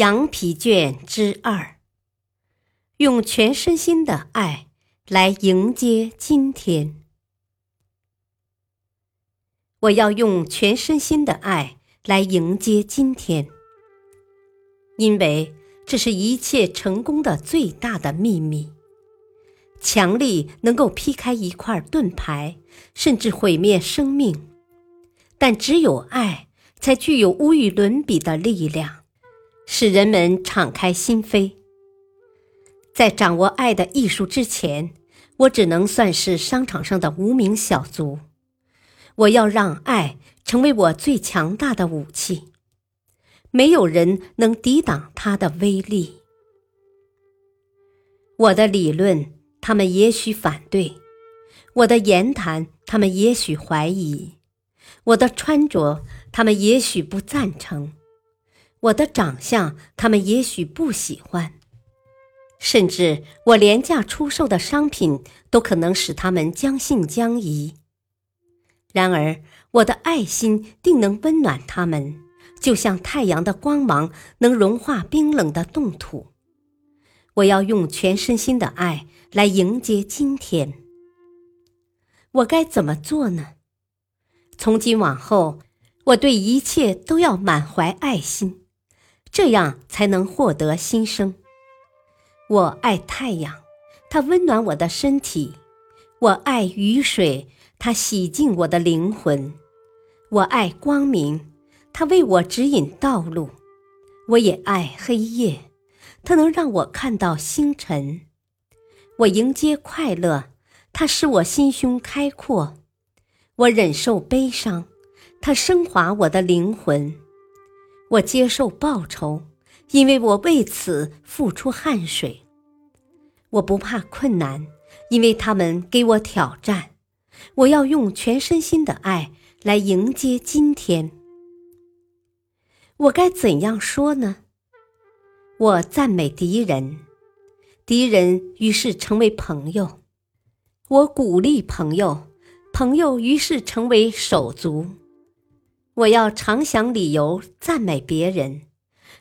羊皮卷之二，用全身心的爱来迎接今天。我要用全身心的爱来迎接今天，因为这是一切成功的最大的秘密。强力能够劈开一块盾牌，甚至毁灭生命，但只有爱才具有无与伦比的力量。使人们敞开心扉。在掌握爱的艺术之前，我只能算是商场上的无名小卒。我要让爱成为我最强大的武器，没有人能抵挡它的威力。我的理论，他们也许反对；我的言谈，他们也许怀疑；我的穿着，他们也许不赞成。我的长相，他们也许不喜欢；甚至我廉价出售的商品，都可能使他们将信将疑。然而，我的爱心定能温暖他们，就像太阳的光芒能融化冰冷的冻土。我要用全身心的爱来迎接今天。我该怎么做呢？从今往后，我对一切都要满怀爱心。这样才能获得新生。我爱太阳，它温暖我的身体；我爱雨水，它洗净我的灵魂；我爱光明，它为我指引道路；我也爱黑夜，它能让我看到星辰；我迎接快乐，它使我心胸开阔；我忍受悲伤，它升华我的灵魂。我接受报酬，因为我为此付出汗水。我不怕困难，因为他们给我挑战。我要用全身心的爱来迎接今天。我该怎样说呢？我赞美敌人，敌人于是成为朋友；我鼓励朋友，朋友于是成为手足。我要常想理由赞美别人，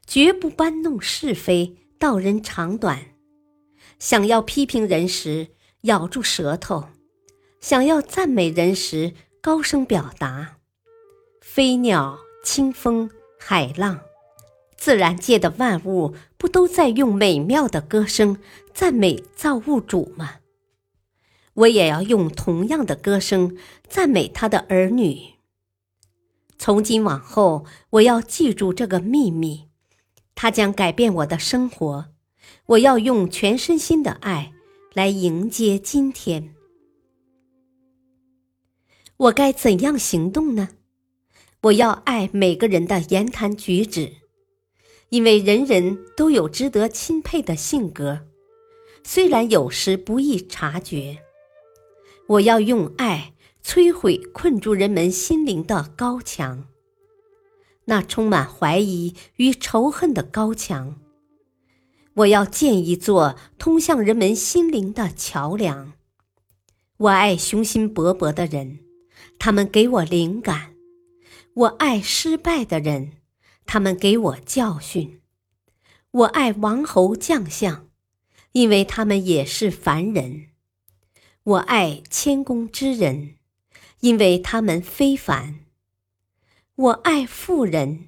绝不搬弄是非、道人长短。想要批评人时，咬住舌头；想要赞美人时，高声表达。飞鸟、清风、海浪，自然界的万物，不都在用美妙的歌声赞美造物主吗？我也要用同样的歌声赞美他的儿女。从今往后，我要记住这个秘密，它将改变我的生活。我要用全身心的爱来迎接今天。我该怎样行动呢？我要爱每个人的言谈举止，因为人人都有值得钦佩的性格，虽然有时不易察觉。我要用爱。摧毁困住人们心灵的高墙，那充满怀疑与仇恨的高墙。我要建一座通向人们心灵的桥梁。我爱雄心勃勃的人，他们给我灵感；我爱失败的人，他们给我教训；我爱王侯将相，因为他们也是凡人；我爱谦恭之人。因为他们非凡，我爱富人，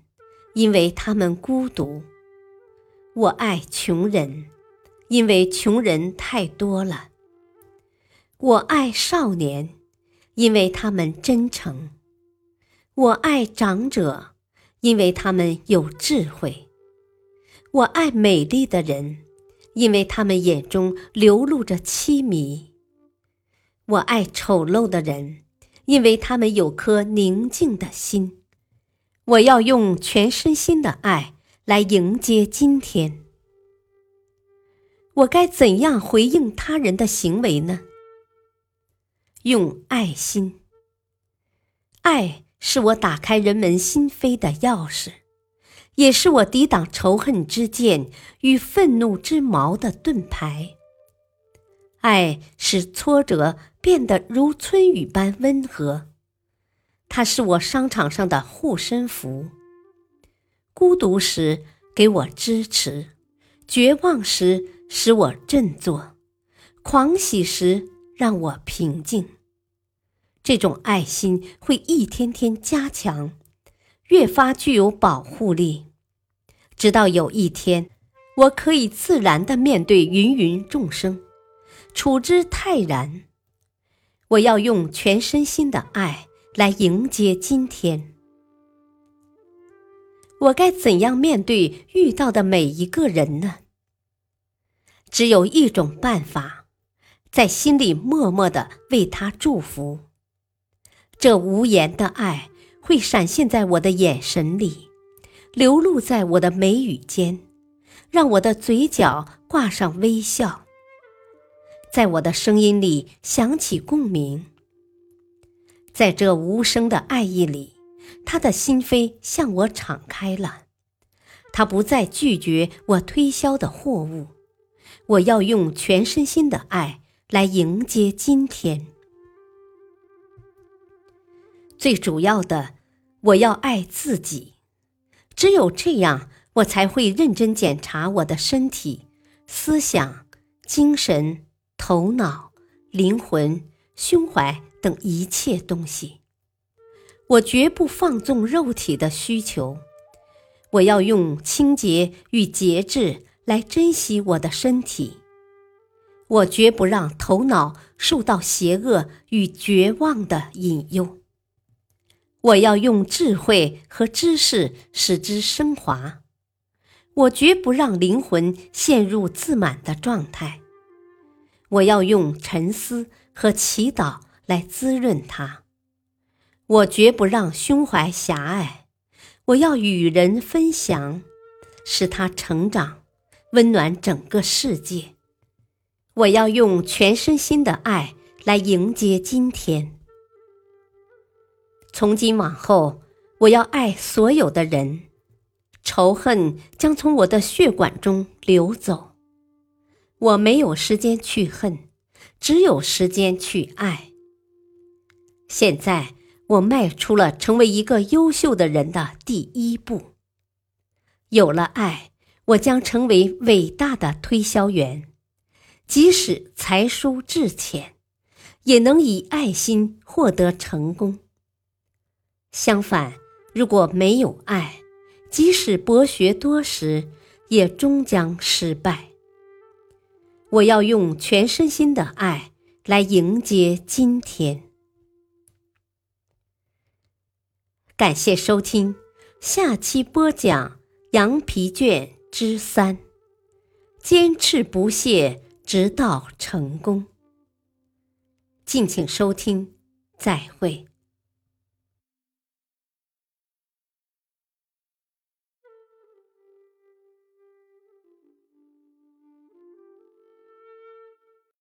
因为他们孤独；我爱穷人，因为穷人太多了；我爱少年，因为他们真诚；我爱长者，因为他们有智慧；我爱美丽的人，因为他们眼中流露着凄迷；我爱丑陋的人。因为他们有颗宁静的心，我要用全身心的爱来迎接今天。我该怎样回应他人的行为呢？用爱心。爱是我打开人们心扉的钥匙，也是我抵挡仇恨之剑与愤怒之矛的盾牌。爱使挫折变得如春雨般温和，它是我商场上的护身符。孤独时给我支持，绝望时使我振作，狂喜时让我平静。这种爱心会一天天加强，越发具有保护力，直到有一天，我可以自然的面对芸芸众生，处之泰然。我要用全身心的爱来迎接今天。我该怎样面对遇到的每一个人呢？只有一种办法，在心里默默的为他祝福。这无言的爱会闪现在我的眼神里，流露在我的眉宇间，让我的嘴角挂上微笑，在我的声音里响起共鸣。在这无声的爱意里，他的心扉向我敞开了，他不再拒绝我推销的货物。我要用全身心的爱来迎接今天。最主要的，我要爱自己。只有这样，我才会认真检查我的身体、思想、精神、头脑、灵魂、胸怀等一切东西。我绝不放纵肉体的需求。我要用清洁与节制来珍惜我的身体。我绝不让头脑受到邪恶与绝望的引诱。我要用智慧和知识使之升华，我绝不让灵魂陷入自满的状态。我要用沉思和祈祷来滋润它，我绝不让胸怀狭隘。我要与人分享，使他成长，温暖整个世界。我要用全身心的爱来迎接今天。从今往后，我要爱所有的人，仇恨将从我的血管中流走。我没有时间去恨，只有时间去爱。现在，我迈出了成为一个优秀的人的第一步。有了爱，我将成为伟大的推销员，即使才疏志浅，也能以爱心获得成功。相反，如果没有爱，即使博学多识，也终将失败。我要用全身心的爱来迎接今天。感谢收听，下期播讲《羊皮卷》之三：坚持不懈，直到成功。敬请收听，再会。